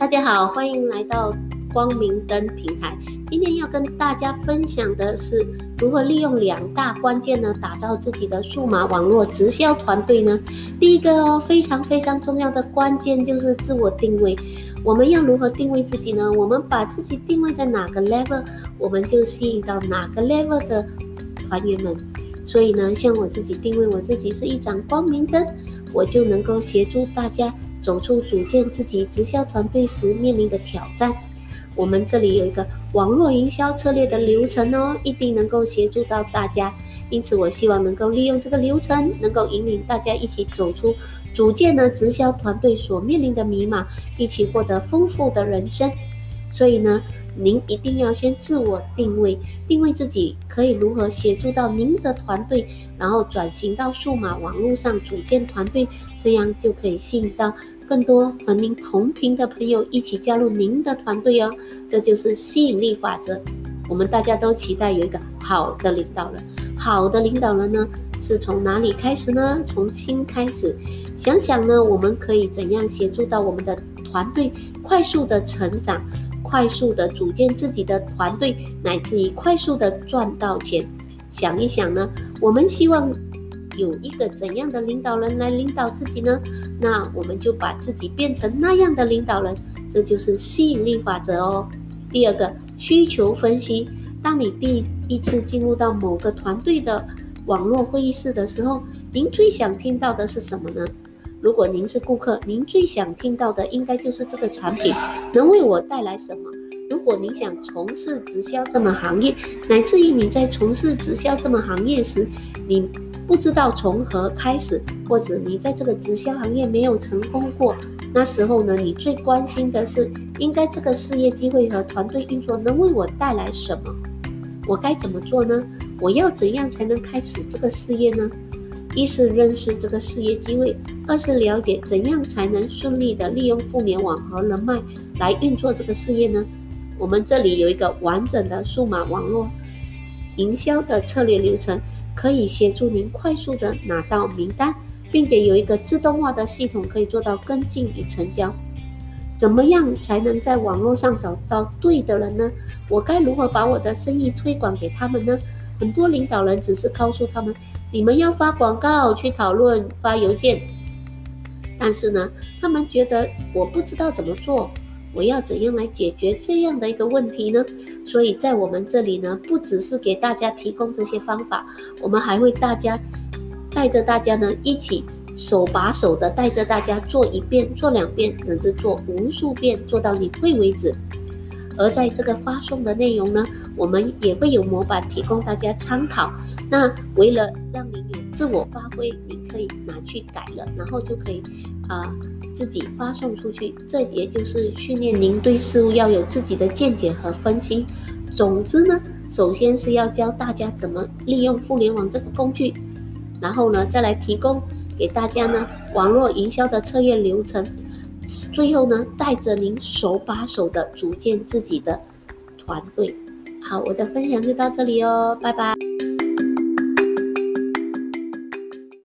大家好，欢迎来到光明灯平台。今天要跟大家分享的是如何利用两大关键呢，打造自己的数码网络直销团队呢？第一个哦，非常非常重要的关键就是自我定位。我们要如何定位自己呢？我们把自己定位在哪个 level，我们就吸引到哪个 level 的团员们。所以呢，像我自己定位我自己是一盏光明灯，我就能够协助大家。走出组建自己直销团队时面临的挑战，我们这里有一个网络营销策略的流程哦，一定能够协助到大家。因此，我希望能够利用这个流程，能够引领大家一起走出组建呢直销团队所面临的迷茫，一起获得丰富的人生。所以呢。您一定要先自我定位，定位自己可以如何协助到您的团队，然后转型到数码网络上组建团队，这样就可以吸引到更多和您同频的朋友一起加入您的团队哦。这就是吸引力法则。我们大家都期待有一个好的领导人，好的领导人呢，是从哪里开始呢？从心开始。想想呢，我们可以怎样协助到我们的团队快速的成长？快速的组建自己的团队，乃至于快速的赚到钱。想一想呢，我们希望有一个怎样的领导人来领导自己呢？那我们就把自己变成那样的领导人，这就是吸引力法则哦。第二个需求分析，当你第一次进入到某个团队的网络会议室的时候，您最想听到的是什么呢？如果您是顾客，您最想听到的应该就是这个产品能为我带来什么。如果你想从事直销这门行业，乃至于你在从事直销这门行业时，你不知道从何开始，或者你在这个直销行业没有成功过，那时候呢，你最关心的是，应该这个事业机会和团队运作能为我带来什么？我该怎么做呢？我要怎样才能开始这个事业呢？一是认识这个事业机会，二是了解怎样才能顺利的利用互联网和人脉来运作这个事业呢？我们这里有一个完整的数码网络营销的策略流程，可以协助您快速的拿到名单，并且有一个自动化的系统可以做到跟进与成交。怎么样才能在网络上找到对的人呢？我该如何把我的生意推广给他们呢？很多领导人只是告诉他们。你们要发广告去讨论发邮件，但是呢，他们觉得我不知道怎么做，我要怎样来解决这样的一个问题呢？所以在我们这里呢，不只是给大家提供这些方法，我们还会大家带着大家呢一起手把手的带着大家做一遍、做两遍，甚至做无数遍，做到你会为止。而在这个发送的内容呢，我们也会有模板提供大家参考。那为了让你有自我发挥，你可以拿去改了，然后就可以啊自己发送出去。这也就是训练您对事物要有自己的见解和分析。总之呢，首先是要教大家怎么利用互联网这个工具，然后呢再来提供给大家呢网络营销的策略流程，最后呢带着您手把手的组建自己的团队。好，我的分享就到这里哦，拜拜。